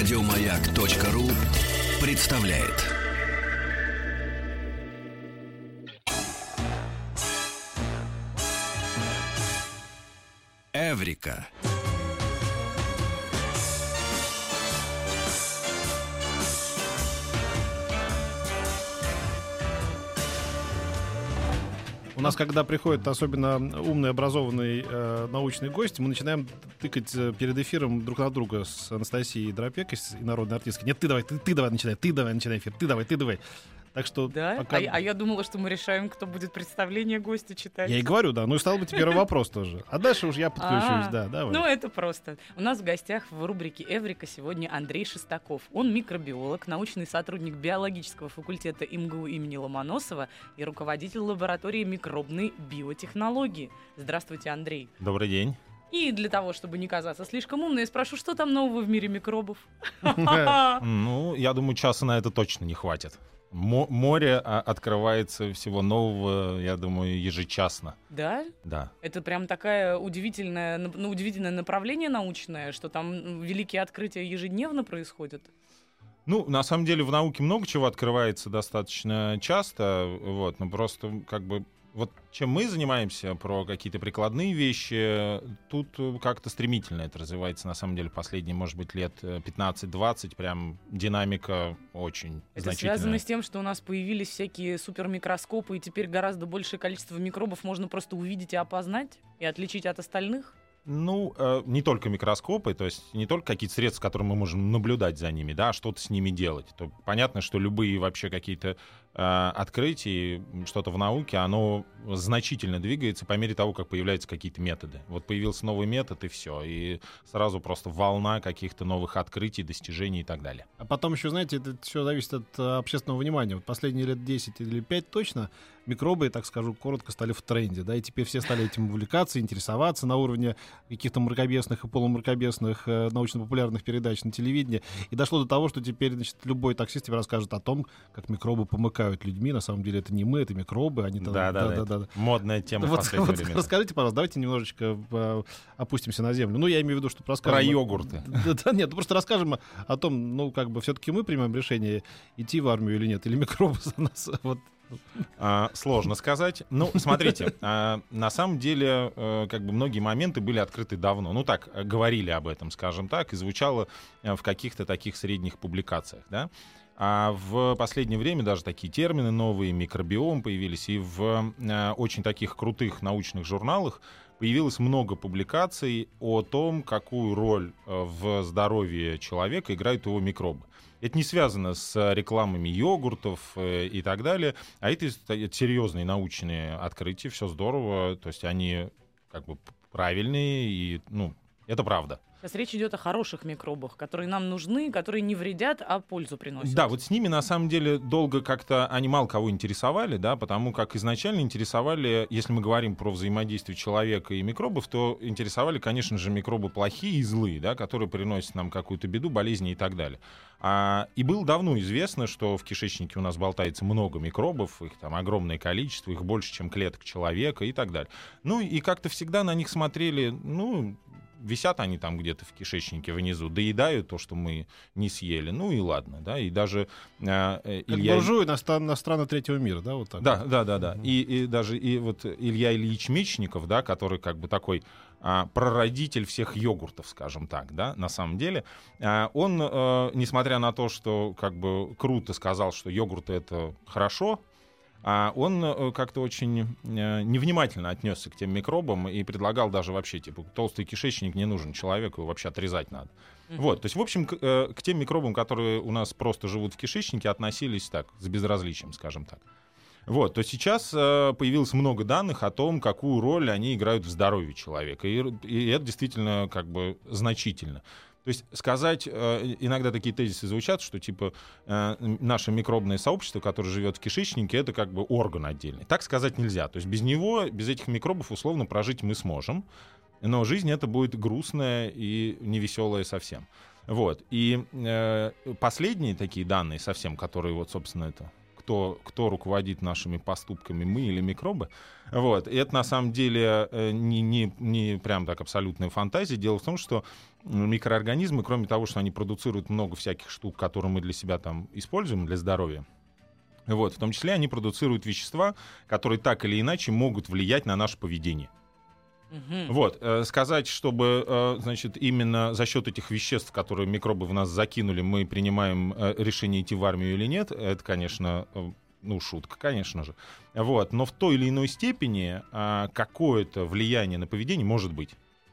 Радиомаяк.ру представляет. Эврика. У нас, когда приходит особенно умный, образованный э, научный гость, мы начинаем тыкать э, перед эфиром друг на друга с Анастасией Дропекой, с народной артисткой. Нет, ты давай, ты, ты давай начинай, ты давай начинай эфир, ты давай, ты давай. Так что Да? пока- А, а я думала, что мы решаем, кто будет представление гостя читать. Я и говорю, да. Ну и стал бы теперь вопрос тоже. А дальше уж я подключусь, А, да, давай. Ну, это просто. У нас в гостях в рубрике «Эврика» сегодня Андрей Шестаков. Он микробиолог, научный сотрудник биологического факультета МГУ имени Ломоносова и руководитель лаборатории микробной биотехнологии. Здравствуйте, Андрей. Добрый день. И для того, чтобы не казаться слишком умной, я спрошу, что там нового в мире микробов? Ну, я думаю, часа на это точно не хватит. Мо- море а, открывается всего нового, я думаю, ежечасно. Да? Да. Это прям такая удивительная, ну, удивительное направление научное, что там великие открытия ежедневно происходят. Ну, на самом деле в науке много чего открывается достаточно часто, вот, но просто как бы вот чем мы занимаемся про какие-то прикладные вещи, тут э, как-то стремительно это развивается, на самом деле, последние, может быть, лет э, 15-20, прям динамика очень Это значительная. связано с тем, что у нас появились всякие супермикроскопы, и теперь гораздо большее количество микробов можно просто увидеть и опознать, и отличить от остальных. Ну, э, не только микроскопы, то есть не только какие-то средства, которыми мы можем наблюдать за ними, да, а что-то с ними делать. То понятно, что любые вообще какие-то э, открытия, м, что-то в науке, оно значительно двигается по мере того, как появляются какие-то методы. Вот появился новый метод, и все. И сразу просто волна каких-то новых открытий, достижений и так далее. А потом еще, знаете, это все зависит от э, общественного внимания. Вот последние лет 10 или 5 точно микробы, так скажу, коротко стали в тренде, да, и теперь все стали этим увлекаться, интересоваться на уровне каких-то мракобесных и полумракобесных э, научно-популярных передач на телевидении. И дошло до того, что теперь, значит, любой таксист тебе расскажет о том, как микробы помыкают людьми. На самом деле это не мы, это микробы. Они там- Да, да, да. да, да. Модная тема в Вот, последнее вот время. расскажите, пожалуйста, давайте немножечко э, опустимся на землю. Ну, я имею в виду, что расскажем... Про йогурты. Да, да нет, ну просто расскажем о том, ну, как бы все-таки мы примем решение, идти в армию или нет, или микробы за нас. Вот. А, Сложно сказать. Ну, смотрите, а, на самом деле, э, как бы многие моменты были открыты давно. Ну так, э, говорили об этом, скажем так, и звучало э, в каких-то таких средних публикациях, да. А в последнее время даже такие термины новые, микробиом появились, и в очень таких крутых научных журналах появилось много публикаций о том, какую роль в здоровье человека играют его микробы. Это не связано с рекламами йогуртов э, и так далее, а это, это серьезные научные открытия, все здорово, то есть они как бы правильные и, ну, это правда. Сейчас речь идет о хороших микробах, которые нам нужны, которые не вредят, а пользу приносят. Да, вот с ними на самом деле долго как-то они мало кого интересовали, да, потому как изначально интересовали, если мы говорим про взаимодействие человека и микробов, то интересовали, конечно же, микробы плохие и злые, да, которые приносят нам какую-то беду, болезни и так далее. А, и было давно известно, что в кишечнике у нас болтается много микробов, их там огромное количество, их больше, чем клеток человека и так далее. Ну и как-то всегда на них смотрели, ну, висят они там где-то в кишечнике внизу, доедают то, что мы не съели. Ну и ладно, да. И даже э, э, Илья... буржуи на, ста- на страны третьего мира, да, вот так. Да, да, да, да. И, и даже и вот Илья Ильич Мечников, да, который как бы такой а, прародитель всех йогуртов, скажем так, да, на самом деле, а, он, э, несмотря на то, что как бы круто сказал, что йогурты это хорошо, а он э, как-то очень э, невнимательно отнесся к тем микробам и предлагал даже вообще, типа, толстый кишечник не нужен человеку, его вообще отрезать надо. Вот, то есть, в общем, к, э, к тем микробам, которые у нас просто живут в кишечнике, относились так, с безразличием, скажем так. Вот, то сейчас э, появилось много данных о том, какую роль они играют в здоровье человека. И, и это действительно как бы значительно. То есть сказать, э, иногда такие тезисы звучат, что типа э, наше микробное сообщество, которое живет в кишечнике, это как бы орган отдельный. Так сказать нельзя. То есть без него, без этих микробов условно прожить мы сможем, но жизнь это будет грустная и невеселая совсем. Вот. И э, последние такие данные совсем, которые вот, собственно, это кто, кто руководит нашими поступками, мы или микробы. Вот. И это на самом деле э, не, не, не прям так абсолютная фантазия. Дело в том, что микроорганизмы, кроме того, что они продуцируют много всяких штук, которые мы для себя там используем для здоровья, вот, в том числе они продуцируют вещества, которые так или иначе могут влиять на наше поведение. Вот, э, сказать, чтобы, э, значит, именно за счет этих веществ, которые микробы в нас закинули, мы принимаем э, решение идти в армию или нет, это, конечно, ну, шутка, конечно же. Вот, но в той или иной степени э, какое-то влияние на поведение может быть.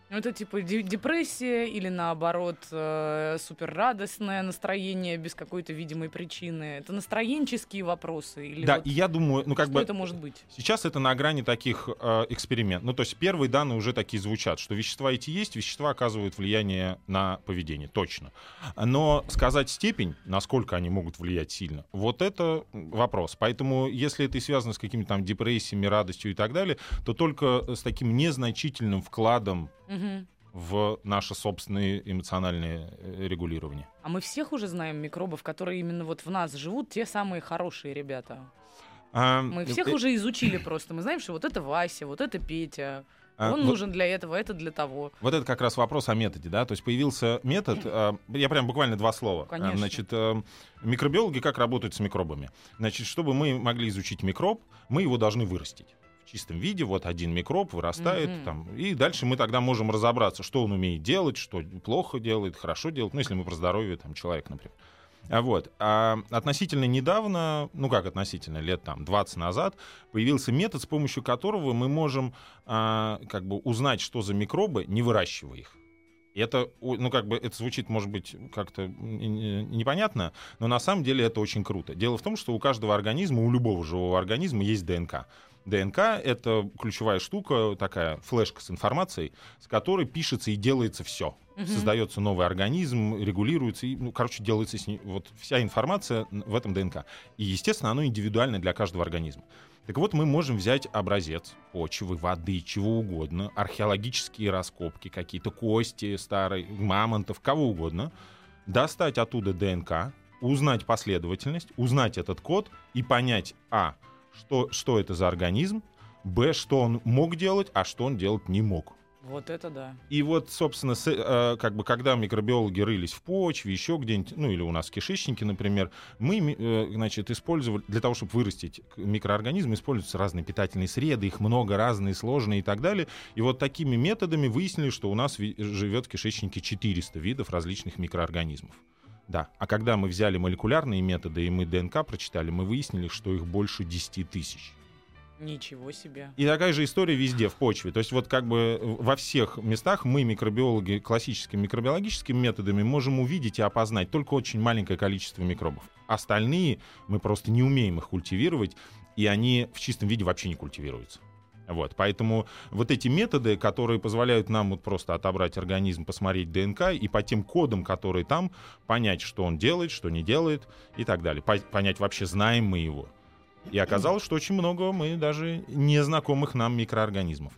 Ну, это типа депрессия или наоборот э, суперрадостное настроение без какой-то видимой причины. Это настроенческие вопросы или Да, вот и я думаю, ну как что бы это может быть? сейчас это на грани таких э, экспериментов. Ну то есть первые данные уже такие звучат, что вещества эти есть, вещества оказывают влияние на поведение, точно. Но сказать степень, насколько они могут влиять сильно, вот это вопрос. Поэтому если это и связано с какими-то там депрессиями, радостью и так далее, то только с таким незначительным вкладом В наше собственное эмоциональное э, регулирование. А мы всех уже знаем микробов, которые именно вот в нас живут, те самые хорошие ребята. А, Мы всех э, уже изучили просто. Мы знаем, что вот это Вася, вот это Петя. а, Он вот- нужен для этого, это для того. Вот это как раз вопрос о методе, да, то есть появился метод, э, я прям буквально два слова. Конечно. Э, Значит, э, микробиологи как работают с микробами? Значит, чтобы мы могли изучить микроб, мы его должны вырастить чистом виде, вот один микроб вырастает, Мгм. там, и дальше мы тогда можем разобраться, что он умеет делать, что плохо делает, хорошо делает, ну, если мы про здоровье там, человека, например. А вот. А относительно недавно, ну как относительно, лет там 20 назад, появился метод, с помощью которого мы можем а, как бы узнать, что за микробы, не выращивая их. Это, ну, как бы, это звучит, может быть, как-то непонятно, но на самом деле это очень круто. Дело в том, что у каждого организма, у любого живого организма есть ДНК. ДНК — это ключевая штука, такая флешка с информацией, с которой пишется и делается все. Мгм. Создается новый организм, регулируется, и, ну, короче, делается с ней, вот вся информация в этом ДНК. И, естественно, оно индивидуально для каждого организма. Так вот, мы можем взять образец почвы, воды, чего угодно, археологические раскопки, какие-то кости старые, мамонтов, кого угодно, достать оттуда ДНК, узнать последовательность, узнать этот код и понять, а, что, что это за организм, б, что он мог делать, а что он делать не мог. Вот это да. И вот, собственно, с- э, как бы, когда микробиологи рылись в почве, еще где-нибудь, ну или у нас в кишечнике, например, мы, э, значит, использовали, для того, чтобы вырастить микроорганизмы, используются разные питательные среды, их много, разные, сложные и так далее. И вот такими методами выяснили, что у нас живет в кишечнике 400 видов различных микроорганизмов. Да. А когда мы взяли молекулярные методы и мы ДНК прочитали, мы выяснили, что их больше 10 тысяч. Ничего себе. И такая же история везде, в почве. То есть вот как бы во всех местах мы, микробиологи, классическими микробиологическими методами можем увидеть и опознать только очень маленькое количество микробов. Остальные мы просто не умеем их культивировать, и они в чистом виде вообще не культивируются. Вот, поэтому вот эти методы, которые позволяют нам вот просто отобрать организм, посмотреть ДНК и по тем кодам, которые там, понять, что он делает, что не делает и так далее. По- понять вообще, знаем мы его. И оказалось, что очень много мы даже незнакомых нам микроорганизмов.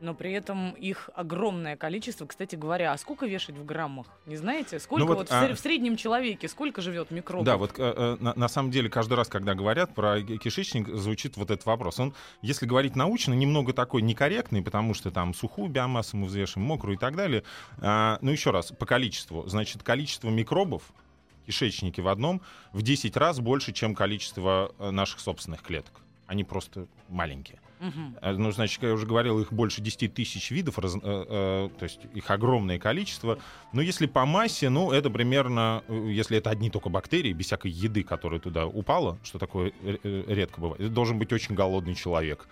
Но при этом их огромное количество. Кстати говоря, а сколько вешать в граммах? Не знаете? Сколько Ну вот, вот, в а- в среднем человеке, сколько живет микробов? Да, вот э, э, на, на самом деле каждый раз, когда говорят про ки- кишечник, звучит вот этот вопрос. Он, если говорить научно, немного такой некорректный, потому что там сухую биомассу мы взвешиваем, мокрую и так далее. А, ну, еще раз, по количеству. Значит, количество микробов кишечнике в одном в 10 раз больше, чем количество э, наших собственных клеток. Они просто маленькие. Э, Ну, значит, как я уже говорил, их больше 10 тысяч видов, раз- э, э, то есть их огромное количество. Но если по массе, ну, это примерно, э, если это одни только бактерии, без всякой еды, которая туда упала, что такое э, редко бывает, это должен быть очень голодный человек.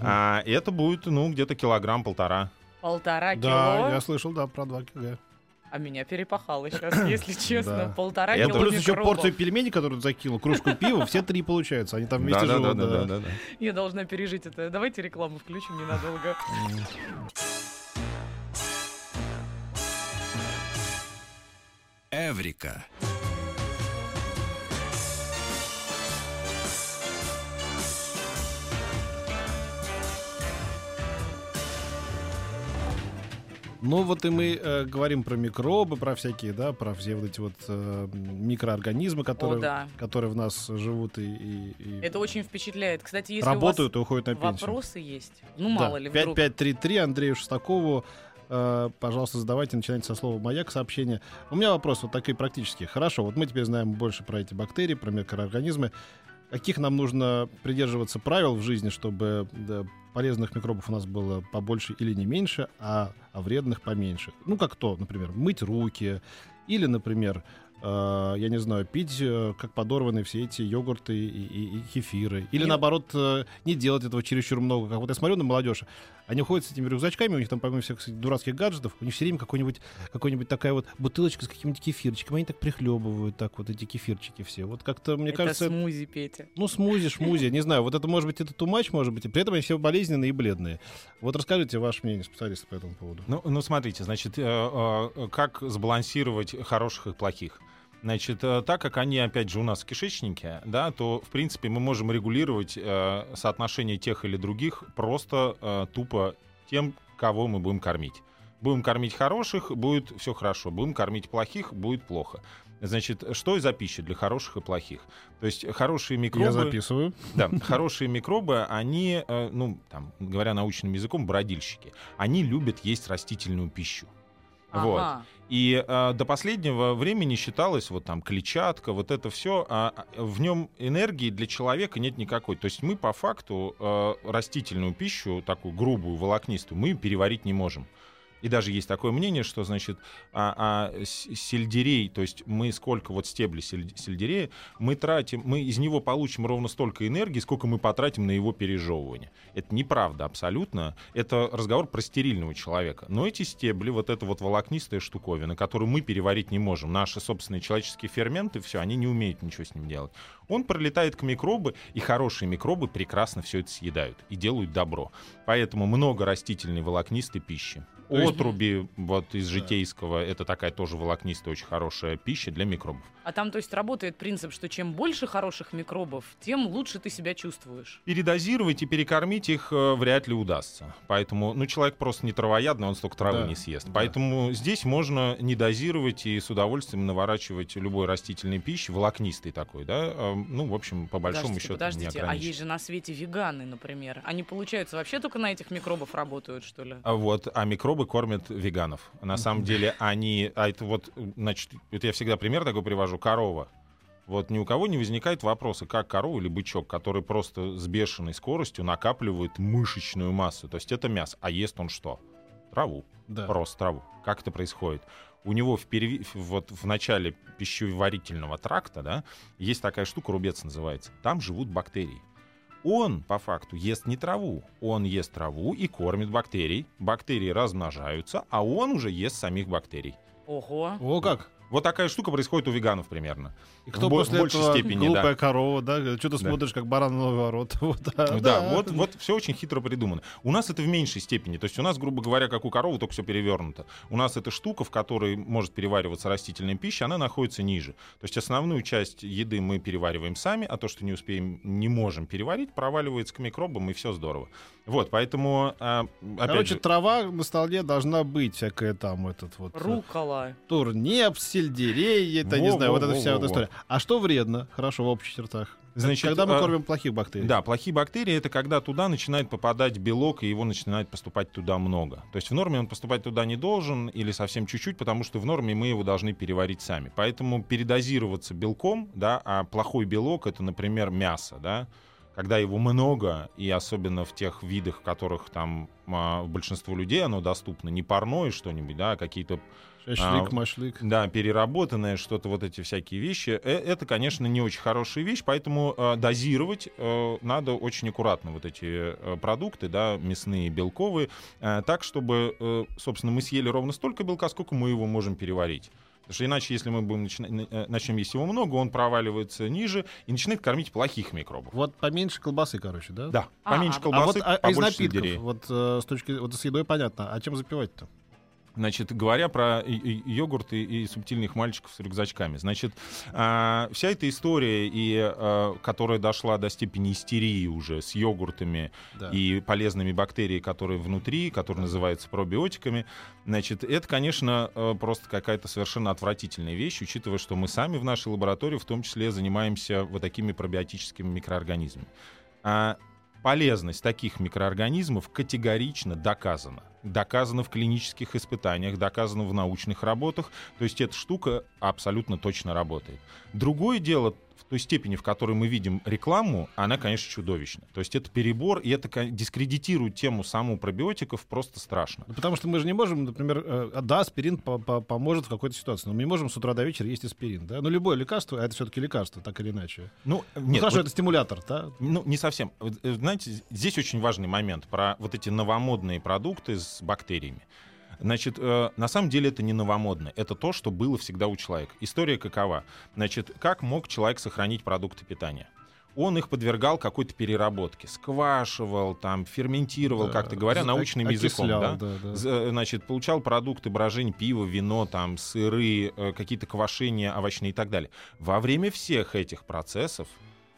А это будет, ну, где-то килограмм-полтора. Полтора Да, кило. я слышал, да, про 2 кг. А меня перепахало сейчас, если честно. Да. Полтора кило Плюс еще порцию пельменей, которую закинул, кружку пива, все три получаются. Они там вместе живут. да. Я должна пережить это. Давайте рекламу включим ненадолго. Эврика. Ну вот и мы э, говорим про микробы, про всякие, да, про все вот эти вот э, микроорганизмы, которые, О, да. которые в нас живут и, и- и Это очень впечатляет. Кстати, если работают и у уходят на вас пенсию. вопросы есть, ну мало ли Да, вдруг. 5533 Андрею Шестакову. э, пожалуйста, задавайте, начинайте со слова «Маяк» сообщение. У меня вопрос вот такой практический. Хорошо, вот мы теперь знаем больше про эти бактерии, про микроорганизмы. Каких нам нужно придерживаться правил в жизни, чтобы да, полезных микробов у нас было побольше или не меньше, а, а вредных поменьше? Ну, как то, например, мыть руки, или, например, э, я не знаю, пить э, как подорванные все эти йогурты и, и- и кефиры. Или Не- наоборот, э, не делать этого чересчур много. Как вот я смотрю на молодежь, они ходят с этими рюкзачками, у них там, помимо всех кстати, дурацких гаджетов, у них все время какой-нибудь, какой-нибудь такая вот бутылочка с каким-нибудь кефирчиком. Они так прихлебывают, так вот эти кефирчики все. Вот как-то, мне это кажется, смузи, Петя. ну, смузи, шмузи, не знаю. Вот это, может быть, это тумач, может быть. И при этом они все болезненные и бледные. Вот расскажите ваше мнение, специалиста по этому поводу. Ну, ну смотрите, значит, э, э, как сбалансировать хороших и плохих? Значит, э, так как они, опять же, у нас в кишечнике, да, то, в принципе, мы можем регулировать э, соотношение тех или других просто э, тупо тем, кого мы будем кормить. Будем кормить хороших, будет все хорошо. Будем кормить плохих, будет плохо. Значит, что за пища для хороших и плохих? То есть хорошие микробы... Я записываю. Да, хорошие микробы, они, э, ну, там, говоря научным языком, бродильщики. Они любят есть растительную пищу. Вот. Ага. И э, до последнего времени считалось, вот там клетчатка, вот это все, в нем энергии для человека нет никакой. То есть мы по факту э, растительную пищу, такую грубую, волокнистую, мы переварить не можем. И даже есть такое мнение, что, значит, а, а сельдерей, то есть мы сколько вот стебли сель- сельдерея, мы тратим, мы из него получим ровно столько энергии, сколько мы потратим на его пережевывание. Это неправда абсолютно. Это разговор про стерильного человека. Но эти стебли, вот эта вот волокнистая штуковина, которую мы переварить не можем, наши собственные человеческие ферменты, все, они не умеют ничего с ним делать. Он пролетает к микробы, и хорошие микробы прекрасно все это съедают и делают добро. Поэтому много растительной волокнистой пищи. Отруби вот из житейского, это такая тоже волокнистая, очень хорошая пища для микробов. А там, то есть, работает принцип, что чем больше хороших микробов, тем лучше ты себя чувствуешь. Передозировать и перекормить их э, вряд ли удастся. Поэтому, ну, человек просто не травоядный, он столько травы Да, не съест. да. Поэтому здесь можно не дозировать и с удовольствием наворачивать любой растительной пищи, волокнистой такой, да, э, ну, в общем, по большому подождите, счету, не подождите, а ограничить. есть же на свете веганы, например. Они, получается, вообще только на этих микробов работают, что ли? А Вот, а микробы кормят веганов. На самом деле они, а это вот, значит, это я всегда пример такой привожу, корова. Вот ни у кого не возникает вопроса, как корова или бычок, который просто с бешеной скоростью накапливает мышечную массу. То есть это мясо. А ест он что? Траву. Да. Просто траву. Как это происходит? У него в, переви- вот в начале пищеварительного тракта да, есть такая штука, рубец называется. Там живут бактерии. Он, по факту, ест не траву. Он ест траву и кормит бактерий. Бактерии размножаются, а он уже ест самих бактерий. Ого. О, как? Вот такая штука происходит у веганов примерно. И кто В бо- после большей этого степени, глупая да. корова, да? Что ты Да. смотришь, как баран на новый ворот. Вот, да, Да, вот, вот все очень хитро придумано. У нас это в меньшей степени. То есть у нас, грубо говоря, как у коровы, только все перевернуто. У нас эта штука, в которой может перевариваться растительная пища, она находится ниже. То есть основную часть еды мы перевариваем сами, а то, что не успеем, не можем переварить, проваливается к микробам, и все здорово. Вот, поэтому, а, опять Короче, же, трава на столе должна быть всякая там этот вот... э, Рукола. Турнеп, сельдерей, это, не Во, знаю, во, вот эта во, вся во, вот во. история. А что вредно? Хорошо, в общих чертах. Значит, Когда мы а, кормим плохих бактерий. Да, плохие бактерии это когда туда начинает попадать белок, и его начинает поступать туда много. То есть в норме он поступать туда не должен или совсем чуть-чуть, потому что в норме мы его должны переварить сами. Поэтому передозироваться белком, да, а плохой белок это, например, мясо, да, когда его много, и особенно в тех видах, в которых там а, большинству людей оно доступно, не парное что-нибудь, да, а какие-то Шашлык, а, машлык. да, переработанное, что-то вот эти всякие вещи, э, это, конечно, не очень хорошая вещь, поэтому э, дозировать э, надо очень аккуратно вот эти э, продукты, да, мясные, белковые, э, так, чтобы, э, собственно, мы съели ровно столько белка, сколько мы его можем переварить. Потому что иначе, если мы будем начина- э, начнем есть его много, он проваливается ниже и начинает кормить плохих микробов. Вот поменьше колбасы, короче, да? Да, А, поменьше а- А вот колбасы, а из напитков, сельдерея. вот э, с точки вот с едой понятно. А чем запивать-то? Значит, говоря про и- и- и субтильных мальчиков с рюкзачками. Значит, а, вся эта история, и, а, которая дошла до степени истерии уже с йогуртами Да. и полезными бактериями, которые внутри, которые называются пробиотиками, значит, это, конечно, э, просто какая-то совершенно отвратительная вещь, учитывая, что мы сами в нашей лаборатории в том числе занимаемся вот такими пробиотическими микроорганизмами. А полезность таких микроорганизмов категорично доказана. Доказано в клинических испытаниях, доказано в научных работах. То есть эта штука абсолютно точно работает. Другое дело, в той степени, в которой мы видим рекламу, она, конечно, чудовищна. То есть это перебор, и это дискредитирует тему саму пробиотиков просто страшно. Ну, потому что мы же не можем, например, э, да, аспирин по- по- поможет в какой-то ситуации, но мы не можем с утра до вечера есть аспирин, да? Ну, любое лекарство, а это все-таки лекарство, так или иначе. Ну, Ну, нет, хорошо, вот- это стимулятор, да? Ну, не совсем. Э, Знаете, здесь очень важный момент про вот эти новомодные продукты с бактериями. Значит, э, на самом деле это не новомодно. Это то, что было всегда у человека. История какова? Значит, как мог человек сохранить продукты питания? Он их подвергал какой-то переработке. Сквашивал, там, ферментировал, Да, как-то говоря, научным ок- языком. окислял, да? да, да. Э, Значит, получал продукты брожень, пиво, вино, там, сыры, э, какие-то квашения овощные и так далее. Во время всех этих процессов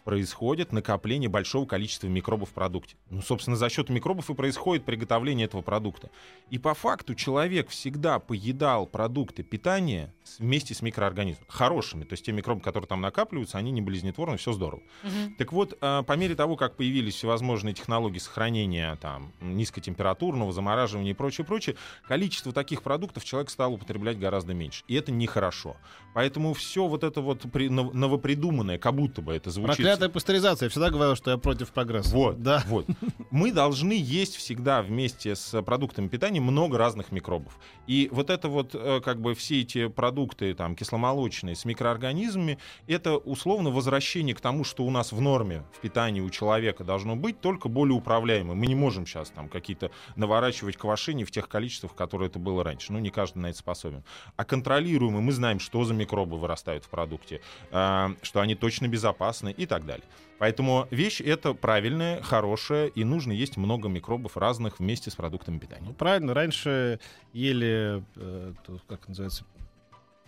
происходит накопление большого количества микробов в продукте. Ну, собственно, за счет микробов и происходит приготовление этого продукта. И по факту человек всегда поедал продукты питания вместе с микроорганизмами. Хорошими. То есть те микробы, которые там накапливаются, они не болезнетворны, все здорово. Мгм. Так вот, а, по мере того, как появились всевозможные технологии сохранения там, низкотемпературного замораживания и прочее, прочее, количество таких продуктов человек стал употреблять гораздо меньше. И это нехорошо. Поэтому все вот это вот при- нов- новопридуманное, как будто бы это звучит... Проклятая пастеризация. Я всегда говорил, что я против прогресса. Вот, Да. вот. Мы должны есть всегда вместе с продуктами питания много разных микробов. И вот это вот, э, как бы все эти продукты там кисломолочные с микроорганизмами, это условно возвращение к тому, что у нас в норме в питании у человека должно быть, только более управляемым. Мы не можем сейчас там какие-то наворачивать квашини в тех количествах, которые это было раньше. Ну, не каждый на это способен. А контролируемый, мы знаем, что за микробы вырастают в продукте, а, что они точно безопасны и так далее. Поэтому вещь это правильная, хорошая, и нужно есть много микробов разных вместе с продуктами питания. Ну, правильно, раньше ели, э, то, как называется,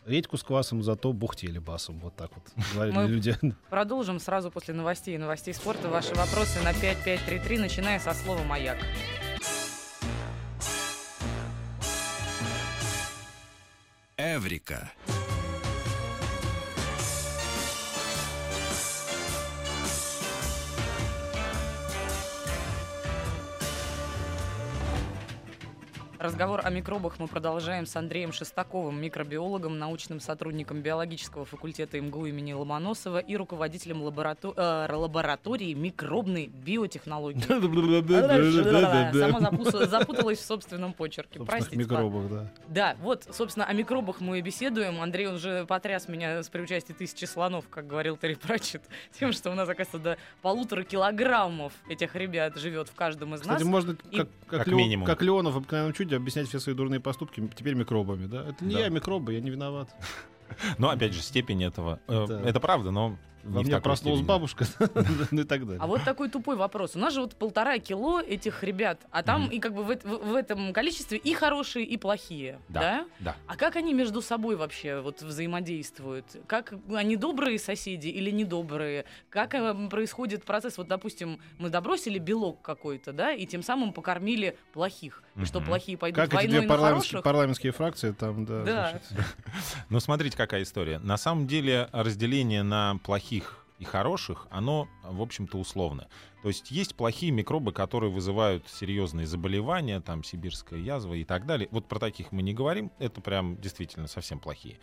редьку с квасом, зато бухтели басом. Вот так вот говорили Мы- люди. Продолжим сразу после новостей и новостей спорта. Ваши вопросы на 5533, начиная со слова «Маяк». Эврика. Разговор о микробах мы продолжаем с Андреем Шестаковым, микробиологом, научным сотрудником биологического факультета МГУ имени Ломоносова и руководителем лаборато- э, лаборатории микробной биотехнологии. Сама запу- запуталась в собственном почерке. Простите. микробах, да. Да, вот, собственно, о микробах мы и беседуем. Андрей, уже потряс меня с при участии тысячи слонов, как говорил Терри Пратчет, тем, что у нас, оказывается, до полутора килограммов этих ребят живет в каждом из Кстати, нас. можно, И- как, как, Как Леон- минимум. как Леонов в обыкновенном чуде, объяснять все свои дурные поступки теперь микробами, да? Это не Да. я микробы, я не виноват. Но опять же, степень этого. э, Да. Это правда, но Во мне проснулась степени. бабушка, ну и так далее. А вот такой тупой вопрос. У нас же вот полтора кило этих ребят, а там и как бы в, эт- в- в этом количестве и хорошие, и плохие, да. Да. Да. А как они между собой вообще вот взаимодействуют? Как они добрые соседи или недобрые? Как э, происходит процесс? Вот, допустим, мы добросили белок какой-то, да, и тем самым покормили плохих. И что плохие пойдут Как эти войной две на парламентские, парламентские фракции там, да. Да. Ну, смотрите, какая история. На самом деле разделение на плохих и хороших, оно, в общем-то, условно. То есть есть плохие микробы, которые вызывают серьезные заболевания, там, сибирская язва и так далее. Вот про таких мы не говорим, это прям действительно совсем плохие.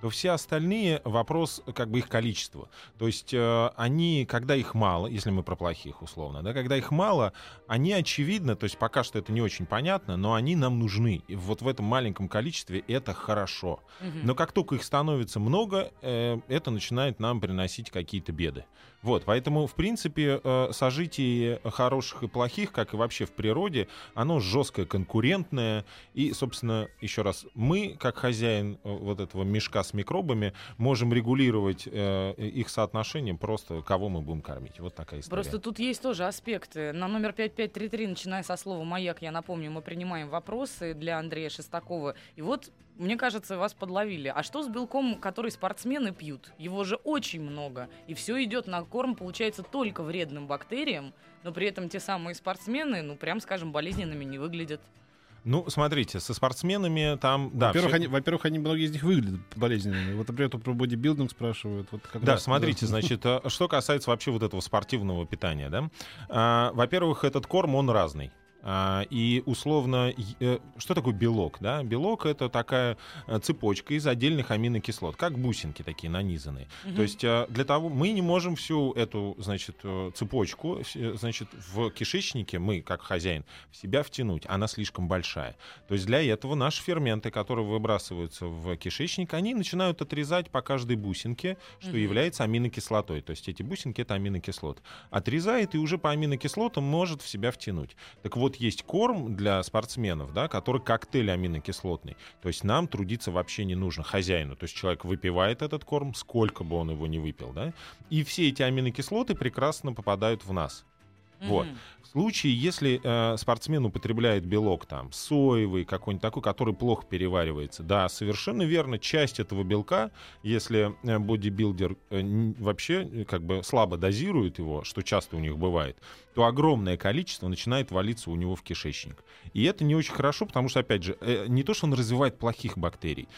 То все остальные вопрос как бы их количества. То есть э, они, когда их мало, если мы про плохих условно, да, когда их мало, они очевидно, то есть пока что это не очень понятно, но они нам нужны. И вот в этом маленьком количестве это хорошо. Мгм. Но как только их становится много, э, это начинает нам приносить какие-то беды. Вот, поэтому, в принципе, э, сожитие хороших и плохих, как и вообще в природе, оно жесткое, конкурентное. И, собственно, еще раз, мы, как хозяин э, вот этого мешка с микробами, можем регулировать э, их соотношение просто, кого мы будем кормить. Вот такая история. Просто тут есть тоже аспекты. На номер 5533, начиная со слова «Маяк», я напомню, мы принимаем вопросы для Андрея Шестакова. И вот мне кажется, вас подловили. А что с белком, который спортсмены пьют? Его же очень много. И все идет на корм, получается, только вредным бактериям, но при этом те самые спортсмены, ну, прям скажем, болезненными не выглядят. Ну, смотрите, со спортсменами там... Да, во-первых, всё- они, во-первых, они многие из них выглядят болезненными. Вот, например, про бодибилдинг спрашивают. Вот как Да, раз- смотрите, значит, э, что касается вообще вот этого спортивного питания, да. А, Во-первых, этот корм, он разный. А, И условно, э, что такое белок? Да? Белок это такая э, цепочка из отдельных аминокислот, как бусинки такие нанизанные. То есть э, для того мы не можем всю эту, значит, цепочку, значит, в кишечнике мы, как хозяин, в себя втянуть. Она слишком большая. То есть для этого наши ферменты, которые выбрасываются в кишечник, они начинают отрезать по каждой бусинке, что Мгм. является аминокислотой. То есть эти бусинки это аминокислот. Отрезает и уже по аминокислотам может в себя втянуть. Так вот, есть корм для спортсменов, да, который коктейль аминокислотный. То есть нам трудиться вообще не нужно хозяину. То есть человек выпивает этот корм, сколько бы он его не выпил, да, и все эти аминокислоты прекрасно попадают в нас. Вот. Мгм. В случае, если э, спортсмен употребляет белок там соевый, какой-нибудь такой, который плохо переваривается, да, совершенно верно, часть этого белка, если э, бодибилдер э, вообще э, как бы слабо дозирует его, что часто у них бывает, то огромное количество начинает валиться у него в кишечник. И это не очень хорошо, потому что, опять же, э, не то, что он развивает плохих бактерий,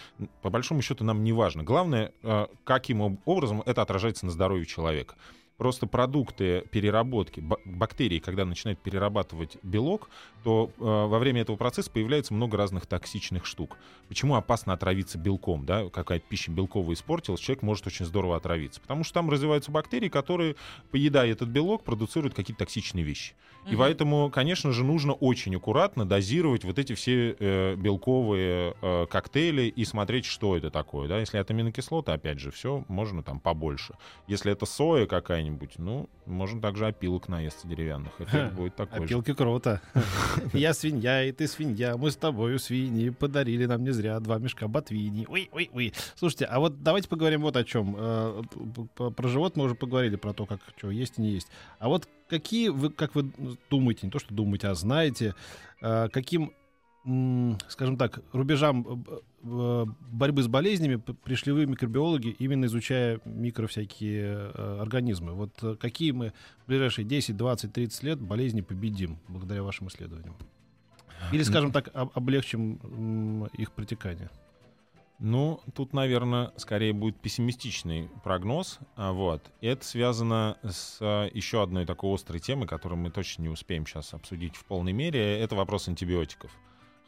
по большому счету нам не важно. Главное, э, каким об- образом это отражается на здоровье человека. Просто продукты переработки, ба- бактерии, когда начинают перерабатывать белок, то э, во время этого процесса появляется много разных токсичных штук. Почему опасно отравиться белком? Да? Какая-то пища белковая испортилась, человек может очень здорово отравиться. Потому что там развиваются бактерии, которые, поедая этот белок, продуцируют какие-то токсичные вещи. И поэтому, конечно же, нужно очень аккуратно дозировать вот эти все э, белковые э, коктейли и смотреть, что это такое. Да? Если это аминокислоты, опять же, все можно там побольше. Если это соя какая-нибудь, ну, можно также опилок наесться деревянных. Эффект будет такой же. Опилки круто. Я свинья, и ты свинья. Мы с тобою свиньи. Подарили нам не зря два мешка ботвини. Ой, ой, ой. Слушайте, а вот давайте поговорим вот о чем. Э, Про живот мы уже поговорили, про то, как что есть и не есть. А вот какие вы, как вы думаете, не то, что думаете, а знаете, э, каким скажем так, рубежам э, э, борьбы с болезнями пришли вы, микробиологи, именно изучая микро всякие организмы. Вот какие мы в ближайшие 10, 20, 30 лет болезни победим благодаря вашим исследованиям? Или, скажем так, об- облегчим их протекание? Ну, тут, наверное, скорее будет пессимистичный прогноз. а, Вот. Это связано с а, еще одной такой острой темой, которую мы точно не успеем сейчас обсудить в полной мере. Это вопрос антибиотиков.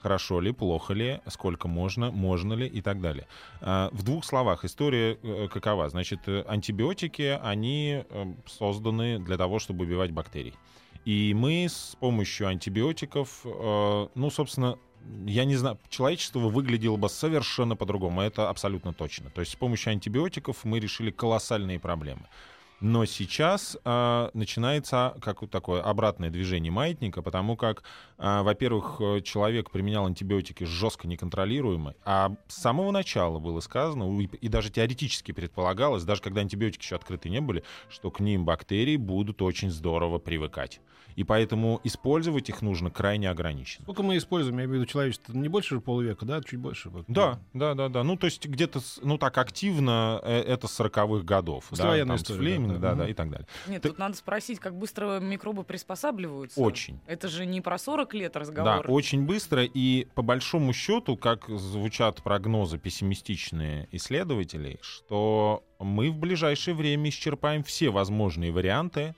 Хорошо ли, плохо ли, сколько можно, можно ли и так далее. А, В двух словах история э, какова? Значит, э, антибиотики, они э, созданы для того, чтобы убивать бактерий. И мы с помощью антибиотиков, э, ну, собственно, я не знаю, человечество выглядело бы совершенно по-другому, это абсолютно точно. То есть с помощью антибиотиков мы решили колоссальные проблемы. Но сейчас э, начинается как такое обратное движение маятника, потому как, э, во-первых, человек применял антибиотики жестко неконтролируемо, а с самого начала было сказано, и, и даже теоретически предполагалось, даже когда антибиотики еще открыты не были, что к ним бактерии будут очень здорово привыкать. И поэтому использовать их нужно крайне ограниченно. Сколько мы используем, я имею в виду человечество, не больше же полувека, да, чуть больше? Вот. Да, да, да, да. Ну, то есть где-то, с- ну, так активно э, это с 40-х годов. да, Послевоенная там, с история, Флеминг, да, да, да. да, и так далее. Нет, Ты- тут надо спросить, как быстро микробы приспосабливаются. Очень. Это же не про 40 лет Да, разговор. очень быстро. И по большому счету, как звучат прогнозы пессимистичные исследователей, что мы в ближайшее время исчерпаем все возможные варианты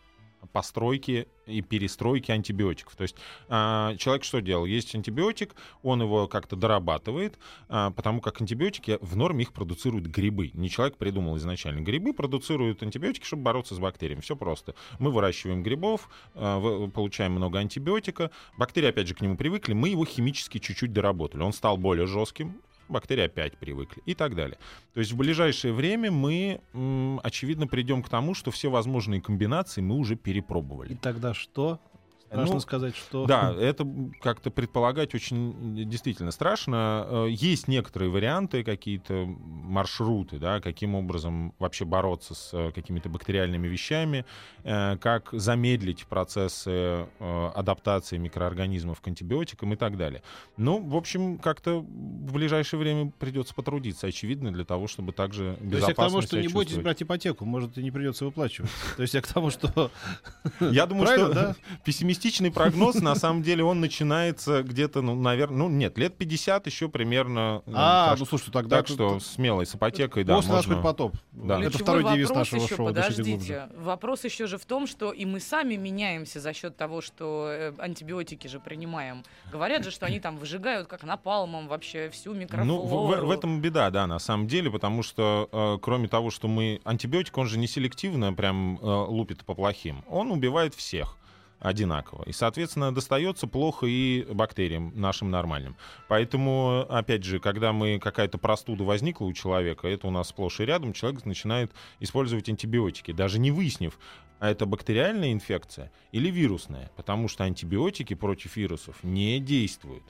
постройки и перестройки антибиотиков. То есть а, человек что делал? Есть антибиотик, он его как-то дорабатывает, а, потому как антибиотики в норме их продуцируют грибы. Не человек придумал изначально. Грибы продуцируют антибиотики, чтобы бороться с бактериями. Все просто. Мы выращиваем грибов, а, получаем много антибиотика. Бактерии, опять же, к нему привыкли. Мы его химически чуть-чуть доработали. Он стал более жестким, бактерии опять привыкли и так далее. То есть в ближайшее время мы, очевидно, придем к тому, что все возможные комбинации мы уже И перепробовали. тогда что? Страшно Ну, сказать, что... Да, это как-то предполагать очень действительно страшно. Э, Есть некоторые варианты, какие-то маршруты, да, каким образом вообще бороться с э, какими-то бактериальными вещами, э, как замедлить процессы адаптации микроорганизмов к антибиотикам и так далее. Ну, в общем, как-то в ближайшее время придется потрудиться, очевидно, для того, чтобы также То есть я к безопасно тому, что не бойтесь чувствовать. брать ипотеку, может, и не придется выплачивать. То есть я к тому, что... Я думаю, что да? пессимистичный прогноз, на самом деле, он начинается где-то, ну, наверное, ну, нет, лет 50 еще примерно. э, А, так ну что- слушай, тогда... так что смело, с ипотекой, да, После нас можно... хоть потоп. Да. Это второй девиз нашего шоу. Подождите. Вопрос еще же в том, что и мы сами меняемся за счет того, что э, антибиотики же принимаем. Говорят же, что они там выжигают как напалмом вообще всю микрофлору. Ну, в, в- в этом беда, да, на самом деле, потому что э, кроме того, что мы... Антибиотик, он же не селективно прям э, лупит по плохим. Он убивает всех одинаково. И, соответственно, достается плохо и бактериям нашим нормальным. Поэтому, опять же, когда мы какая-то простуда возникла у человека, это у нас сплошь и рядом, человек начинает использовать антибиотики, даже не выяснив, а это бактериальная инфекция или вирусная, потому что антибиотики против вирусов не действуют.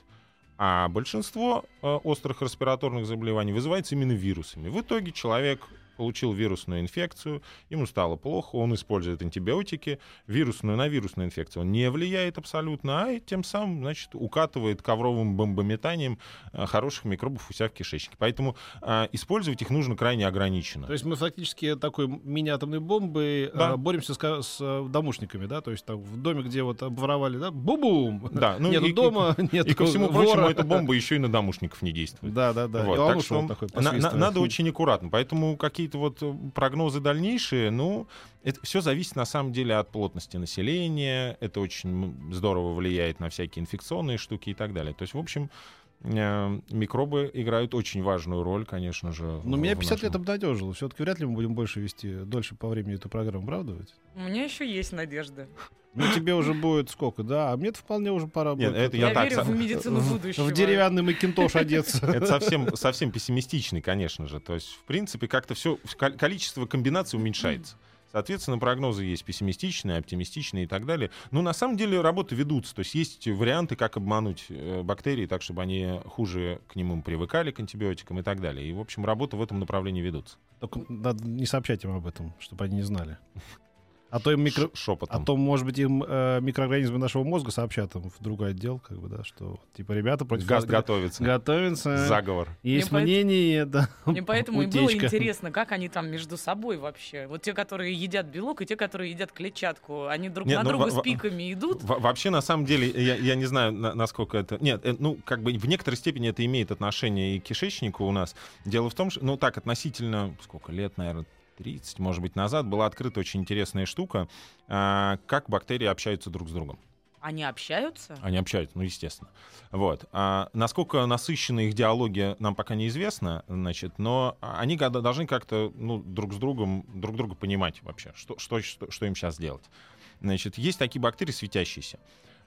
А большинство э, острых респираторных заболеваний вызывается именно вирусами. В итоге человек получил вирусную инфекцию, ему стало плохо, он использует антибиотики, вирусную на вирусную инфекцию он не влияет абсолютно, а тем самым, значит, укатывает ковровым бомбометанием э, хороших микробов у себя в кишечнике. Поэтому э, использовать их нужно крайне ограниченно. То есть мы фактически такой мини-атомной бомбой Да. а, боремся с, с э, домушниками, да? То есть там в доме, где вот обворовали, да? Бу-бум! Да, ну нету и- дома, нет И ко всему прочему, эта бомба еще и на домушников не действует. Да, да, да. Вот, И так что такой на- на- надо очень аккуратно. Поэтому какие-то вот э, прогнозы дальнейшие, ну, это все зависит на самом деле от плотности населения. Это очень здорово влияет на всякие инфекционные штуки и так далее. То есть, в общем, микробы играют очень важную роль, конечно же. Ну, в- меня в 50 лет нашем- обнадежило. Все-таки вряд ли мы будем больше вести, дольше по времени эту программу, правда ведь? У меня еще есть надежда. Ну, тебе уже будет сколько, да? А мне-то вполне уже пора Нет, будет это Я, я так верю в медицину в- будущего. в деревянный макинтош одеться. Это совсем, совсем пессимистичный, конечно же. То есть, в принципе, как-то все количество комбинаций уменьшается. Соответственно, прогнозы есть пессимистичные, оптимистичные и так далее. Но на самом деле работы ведутся. То есть есть варианты, как обмануть э, бактерии так, чтобы они хуже к ним привыкали, к антибиотикам и так далее. И, в общем, работы в этом направлении ведутся. Только надо не сообщать им об этом, чтобы они не знали. А то им микро... Шепотом. А то, может быть, им э, микроорганизмы нашего мозга сообщат им в другой отдел, как бы, да, что типа ребята против вас готовится. готовятся. Заговор. Есть Мне поэт- мнение, да. Мне поэтому и было утечка. интересно, как они там между собой вообще. Вот те, которые едят белок, и те, которые едят клетчатку, они друг Не, на ну, друга во- с пиками идут. Во- Вообще, на самом деле, я, я не знаю, на- насколько это... Нет, э, ну, как бы в некоторой степени это имеет отношение и к кишечнику у нас. Дело в том, что, ну, так, относительно, сколько лет, наверное, 30, может быть, назад была открыта очень интересная штука, а, как бактерии общаются друг с другом. Они общаются? Они общаются, ну, естественно. Вот. А насколько насыщена их диалогия, нам пока неизвестно, значит, но они должны как-то ну, друг с другом, друг друга понимать вообще, что, что, что, что им сейчас делать. Значит, есть такие бактерии светящиеся,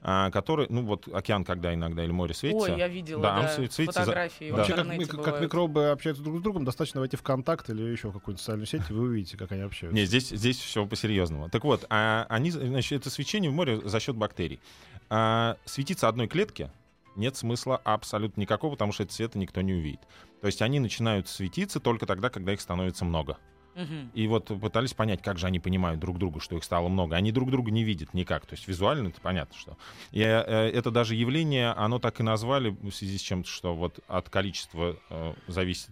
а, которые, ну вот океан, когда иногда или море светится. Ой, я видела, Да, да, свет- светится фотографии Да. Вообще, как, как микробы общаются друг с другом, достаточно войти в контакт или еще в какую-нибудь социальную сеть, и вы увидите, как они общаются. Не, здесь, здесь все по-серьезному. Так вот, а они, значит, это свечение в море за счет бактерий. А светиться одной клетке нет смысла абсолютно никакого, потому что этот свет никто не увидит. То есть они начинают светиться только тогда, когда их становится много. И вот пытались понять, как же они понимают друг друга, что их стало много. Они друг друга не видят никак. То есть визуально это понятно, что. И э, это даже явление, оно так и назвали в связи с чем, что вот от количества э, зависит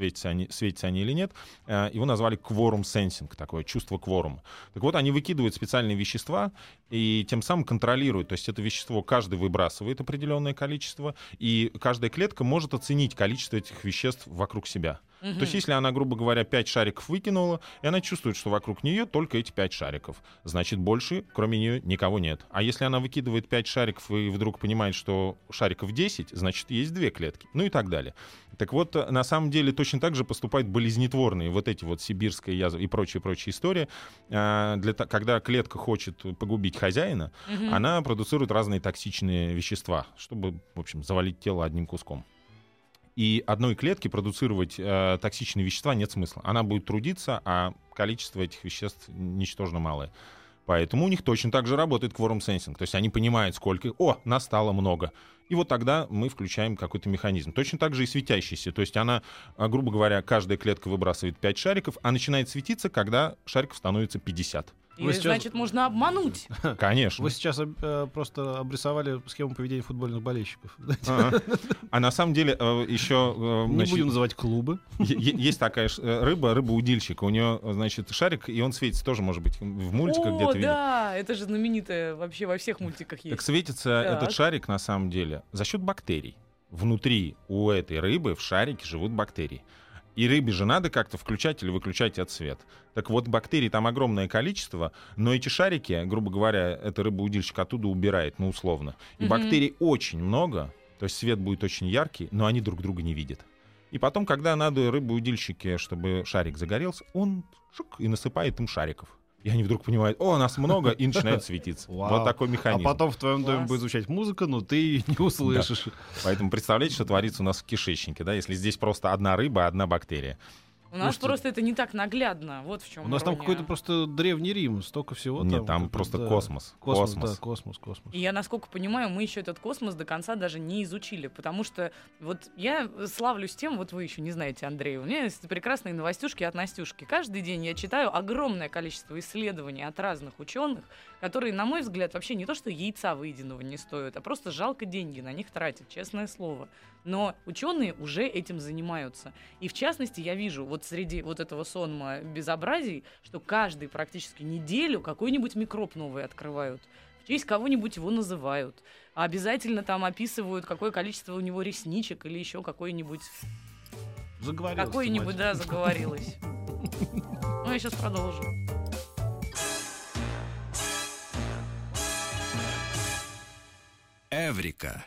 светятся они, светятся они или нет, э, его назвали кворум сенсинг, такое чувство кворума. Так вот, они выкидывают специальные вещества и тем самым контролируют. То есть это вещество каждый выбрасывает определенное количество, и каждая клетка может оценить количество этих веществ вокруг себя. Мгм. То есть, если она, грубо говоря, 5 шариков выкинула, и она чувствует, что вокруг нее только эти 5 шариков, значит, больше, кроме нее, никого нет. А если она выкидывает 5 шариков и вдруг понимает, что шариков 10, значит, есть две клетки. Ну и так далее. Так вот, э, на самом деле, точно так же поступают болезнетворные вот эти вот сибирская язва и прочая-прочая история. А, Для, когда клетка хочет погубить хозяина, Мгм. она продуцирует разные токсичные вещества, чтобы, в общем, завалить тело одним куском. И одной клетке продуцировать э, токсичные вещества нет смысла. Она будет трудиться, а количество этих веществ ничтожно малое. Поэтому у них точно так же работает quorum sensing. То есть они понимают, сколько... О, нас стало много. И вот тогда мы включаем какой-то механизм. Точно так же и светящийся. То есть она, а, грубо говоря, каждая клетка выбрасывает 5 шариков, а начинает светиться, когда шариков становится 50. И, Вы сейчас- значит, можно обмануть. Конечно. Вы сейчас э, просто обрисовали схему поведения футбольных болельщиков. А, а на самом деле э, еще э, Не будем называть клубы. е- е- есть такая ш- э, рыба, рыба-удильщик. У нее, значит, шарик, и он светится тоже, может быть, в мультиках О, где-то видели. да, это же знаменитое вообще во всех мультиках Так есть. светится Так. этот шарик на самом деле за счет бактерий. Внутри у этой рыбы в шарике живут бактерии. И рыбе же надо как-то включать или выключать от свет. Так вот, бактерий там огромное количество, но эти шарики, грубо говоря, эта рыба-удильщик оттуда убирает, ну, условно. И Мгм. бактерий очень много, то есть свет будет очень яркий, но они друг друга не видят. И потом, когда надо рыбы-удильщике, чтобы шарик загорелся, он шук, и насыпает им шариков. И они вдруг понимают, о, нас много, и начинает светиться. Вау. Вот такой А механизм. потом в твоем доме будет звучать музыка, но ты ее не услышишь. Поэтому представляете, что творится у нас в кишечнике, да, если здесь просто одна рыба, одна бактерия. У нас Слушайте, просто это не так наглядно. Вот в чем У нас там какой-то просто древний Рим, столько всего. Нет, там бы, просто да. космос. Космос, Космос. да, космос, космос. И я, насколько понимаю, мы еще этот космос до конца даже не изучили, потому что вот я славлюсь тем, вот вы еще не знаете, Андрей, у меня есть прекрасные новостюшки от Настюшки. Каждый день я читаю огромное количество исследований от разных ученых, которые, на мой взгляд, вообще не то, что яйца выеденного не стоят, а просто жалко деньги на них тратить, честное слово. Но ученые уже этим занимаются. И в частности, я вижу вот среди вот этого сонма безобразий, что каждый практически неделю какой-нибудь микроб новый открывают. В честь кого-нибудь его называют. А обязательно там описывают, какое количество у него ресничек или еще какой-нибудь... Заговорилась. Какой-нибудь, да, заговорилась. Ну, я сейчас продолжу. Эврика.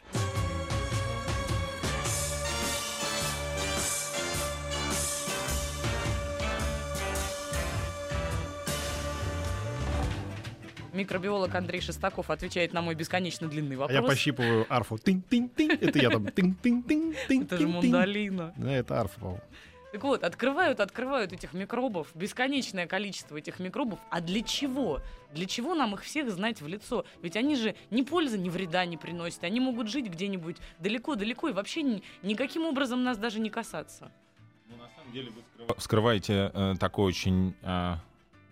Микробиолог Андрей Шестаков отвечает на мой бесконечно длинный А вопрос. я пощипываю арфу. Тынь-тынь-тынь. Это я там. Тынь-тынь-тынь. Это же мандолина. Да, это арфа, по-моему. Так вот, открывают, открывают этих микробов, бесконечное количество этих микробов. А для чего? Для чего нам их всех знать в лицо? Ведь они же ни пользы, ни вреда не приносят. Они могут жить где-нибудь далеко-далеко и вообще ни- никаким образом нас даже не касаться. Ну, на самом деле вы вскрываете э, такой очень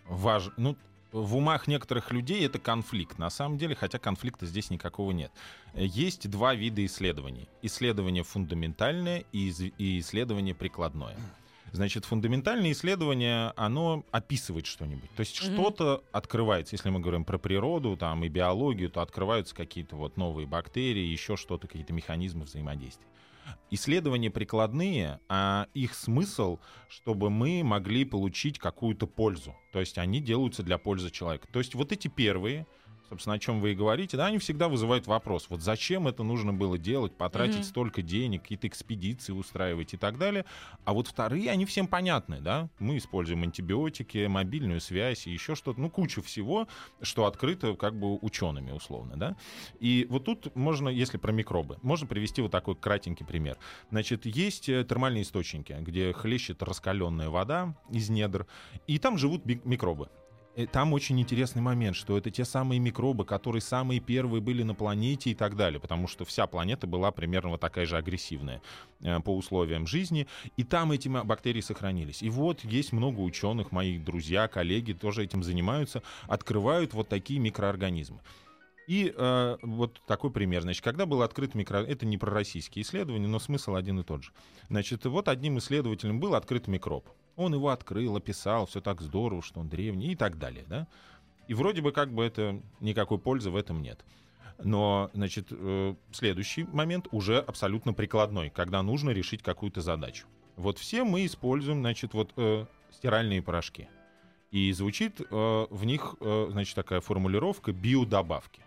важный... Ну, в умах некоторых людей это конфликт. На самом деле, хотя конфликта здесь никакого нет. Есть два вида исследований. Исследование фундаментальное и исследование прикладное. Значит, фундаментальное исследование, оно описывает что-нибудь. То есть Мгм. что-то открывается. Если мы говорим про природу там, и биологию, то открываются какие-то вот новые бактерии, еще что-то, какие-то механизмы взаимодействия. Исследования прикладные, а их смысл, чтобы мы могли получить какую-то пользу. То есть они делаются для пользы человека. То есть вот эти первые, собственно, о чем вы и говорите, да, они всегда вызывают вопрос. Вот зачем это нужно было делать, потратить Мгм. столько денег, какие-то экспедиции устраивать и так далее. А вот вторые, они всем понятны, да. Мы используем антибиотики, мобильную связь и еще что-то, ну, куча всего, что открыто как бы учеными условно, да. И вот тут можно, если про микробы, можно привести вот такой кратенький пример. Значит, есть э, термальные источники, где хлещет раскаленная вода из недр, и там живут микробы. И там очень интересный момент, что это те самые микробы, которые самые первые были на планете и так далее, потому что вся планета была примерно вот такая же агрессивная э, по условиям жизни, и там эти бактерии сохранились. И вот есть много ученых, мои друзья, коллеги тоже этим занимаются, открывают вот такие микроорганизмы. И э, вот такой пример. Значит, когда был открыт микро... Это не про российские исследования, но смысл один и тот же. Значит, вот одним исследователем был открыт микроб. Он его открыл, описал, все так здорово, что он древний и так далее, да? И вроде бы как бы это никакой пользы в этом нет. Но, значит, э, следующий момент уже абсолютно прикладной, когда нужно решить какую-то задачу. Вот все мы используем, значит, вот э, стиральные порошки. И звучит э, в них, э, значит, такая формулировка биодобавки.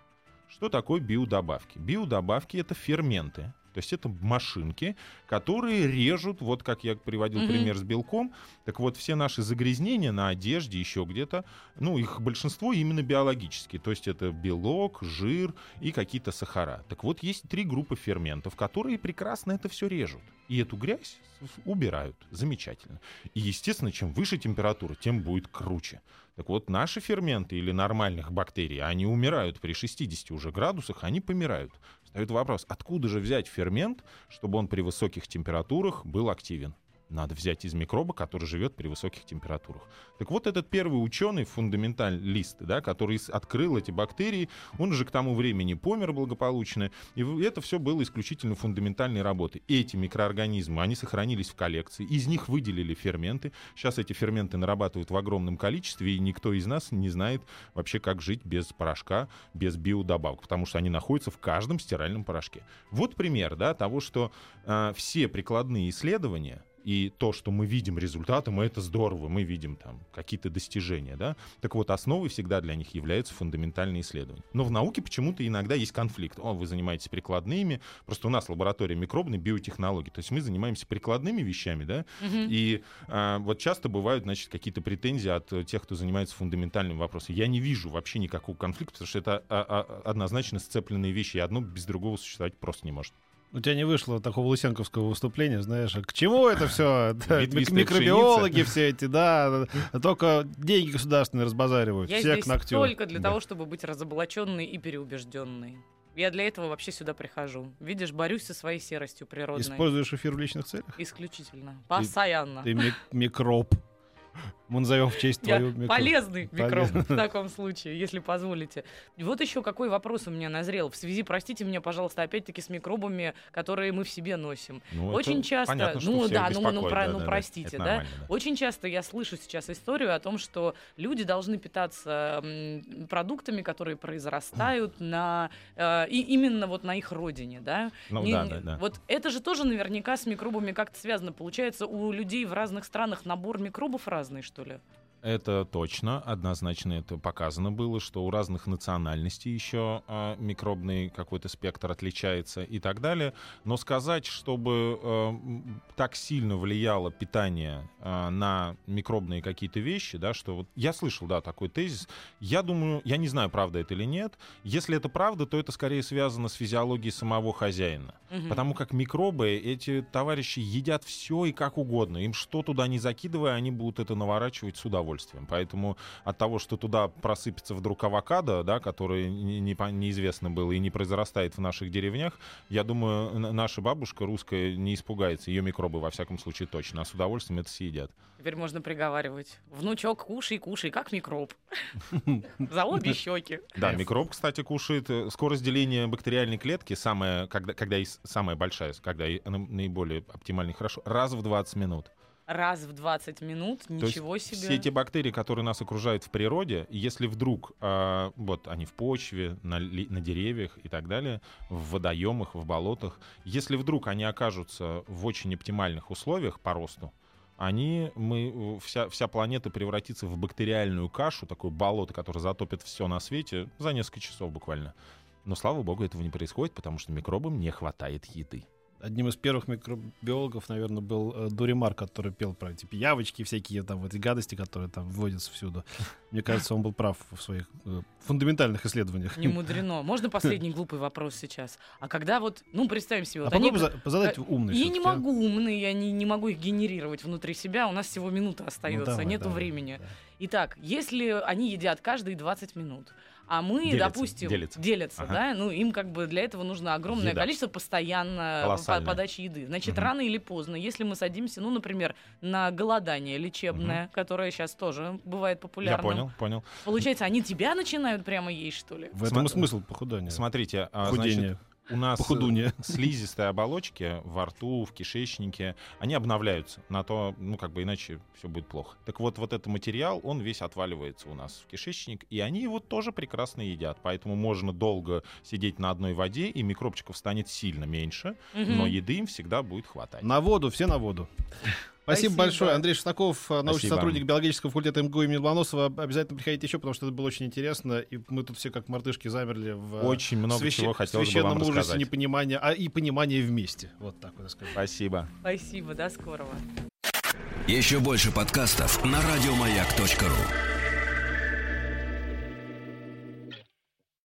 Что такое биодобавки? Биодобавки — это ферменты, То есть это машинки, которые режут, вот как я приводил Мгм. пример с белком, так вот все наши загрязнения на одежде, еще где-то, ну, их большинство именно биологические. То есть это белок, жир и какие-то сахара. Так вот, есть три группы ферментов, которые прекрасно это все режут. И эту грязь убирают. Замечательно. И, естественно, чем выше температура, тем будет круче. Так вот, наши ферменты или нормальных бактерий, они умирают при 60 уже градусах, они помирают. Встает вопрос, откуда же взять фермент, чтобы он при высоких температурах был активен? Надо взять из микроба, который живет при высоких температурах. Так вот, этот первый ученый, фундаменталист, да, который открыл эти бактерии, он же к тому времени помер благополучно, и это все было исключительно фундаментальной работы. Эти микроорганизмы, они сохранились в коллекции, из них выделили ферменты. Сейчас эти ферменты нарабатывают в огромном количестве, и никто из нас не знает вообще, как жить без порошка, без биодобавок, потому что они находятся в каждом стиральном порошке. Вот пример да, того, что а, все прикладные исследования и то, что мы видим результатом, это здорово, мы видим там какие-то достижения, да. Так вот, основой всегда для них являются фундаментальные исследования. Но в науке почему-то иногда есть конфликт. О, вы занимаетесь прикладными, просто у нас лаборатория микробной биотехнологии, то есть мы занимаемся прикладными вещами, да, Мгм. и а, вот часто бывают, значит, какие-то претензии от э, тех, кто занимается фундаментальным вопросом. Я не вижу вообще никакого конфликта, потому что это а, а, однозначно сцепленные вещи, и одно без другого существовать просто не может. У тебя не вышло такого лысенковского выступления, знаешь, а к чему это все? Микробиологи все эти, да, только деньги государственные разбазаривают, Я здесь только для того, чтобы быть разоблаченной и переубежденной. Я для этого вообще сюда прихожу. Видишь, борюсь со своей серостью природной. Используешь эфир в личных целях? Исключительно. Постоянно. Ты ми- микроб. Мы назовем в честь твою микроб. полезный микроб в таком случае, если позволите. Вот еще какой вопрос у меня назрел. В связи, простите меня, пожалуйста, опять-таки с микробами, которые мы в себе носим. Ну, Очень часто- понятно, ну да, ну ну про- да, ну да, да. простите, да? нормально, Очень часто я слышу сейчас историю о том, что люди должны питаться продуктами, которые произрастают на э, и именно вот на их родине, да? Ну Не- да, да, да. Вот это же тоже наверняка с микробами как-то связано. Получается, у людей в разных странах набор микробов разный, что ли? Это точно, однозначно это показано было, что у разных национальностей еще а, микробный какой-то спектр отличается и так далее. Но сказать, чтобы э, так сильно влияло питание а, на микробные какие-то вещи, да, что вот я слышал, да, такой тезис. Я думаю, я не знаю, правда это или нет. Если это правда, то это скорее связано с физиологией самого хозяина. Мгм. Потому как микробы, эти товарищи едят все и как угодно. Им что туда не закидывая, они будут это наворачивать с удовольствием. Поэтому от того, что туда просыпется вдруг авокадо, да, который не- не неизвестно было и не произрастает в наших деревнях, я думаю, наша бабушка русская не испугается. Ее микробы, во всяком случае, точно. А с удовольствием это съедят. Теперь можно приговаривать. Внучок, кушай, кушай, как микроб. За обе щеки. Да, микроб, кстати, кушает скорость деления бактериальной клетки, самая, когда, когда самая большая, когда наиболее оптимально и хорошо, раз в 20 минут. Раз в 20 минут, То есть ничего себе. Все эти бактерии, которые нас окружают в природе, если вдруг а, вот они в почве, на, на деревьях и так далее, в водоемах, в болотах, если вдруг они окажутся в очень оптимальных условиях по росту, они, мы, э, вся, вся планета превратится в бактериальную кашу, такое болото, которое затопит все на свете за несколько часов буквально. Но, слава богу, этого не происходит, потому что микробам не хватает еды. Одним из первых микробиологов, наверное, был э, Дуримар, который пел про типа явочки всякие, там, вот эти гадости, которые там вводятся всюду. Мне кажется, он был прав в своих э, фундаментальных исследованиях. Не мудрено. Можно последний глупый вопрос сейчас? А когда вот, ну, представим себе, А вот они... попробуй за- задать умный Я не а? могу умные, я не, не могу их генерировать внутри себя, у нас всего минута остается, Ну, давай, нету давай, времени. да. Итак, если они едят каждые 20 минут, а мы, Делятся, допустим, делятся. Ага. да, ну им как бы для этого нужно огромное Еда. количество постоянно по- подачи еды. Значит, Мгм. рано или поздно, если мы садимся, ну, например, на голодание лечебное, которое сейчас тоже бывает Я популярным, понял, понял. получается, они тебя начинают прямо есть, что ли? В этом и Сма- смысл похудания. Смотрите, а, значит, Похудение. У нас э, Похудунья. слизистые оболочки во рту, в кишечнике, они обновляются на то, ну, как бы иначе все будет плохо. Так вот, вот этот материал, он весь отваливается у нас в кишечник, и они его тоже прекрасно едят. Поэтому можно долго сидеть на одной воде, и микробчиков станет сильно меньше, Мгм. но еды им всегда будет хватать. На воду, все на воду. Спасибо, большое. Андрей Шестаков, научный Спасибо. сотрудник биологического факультета МГУ имени Ломоносова. Обязательно приходите еще, потому что это было очень интересно. И мы тут все как мартышки замерли в Очень много священ- чего хотелось бы священном вам ужасе непонимания, а и понимание вместе. Вот так вот скажем. Спасибо. Спасибо, до скорого. Еще больше подкастов на радиомаяк.ру.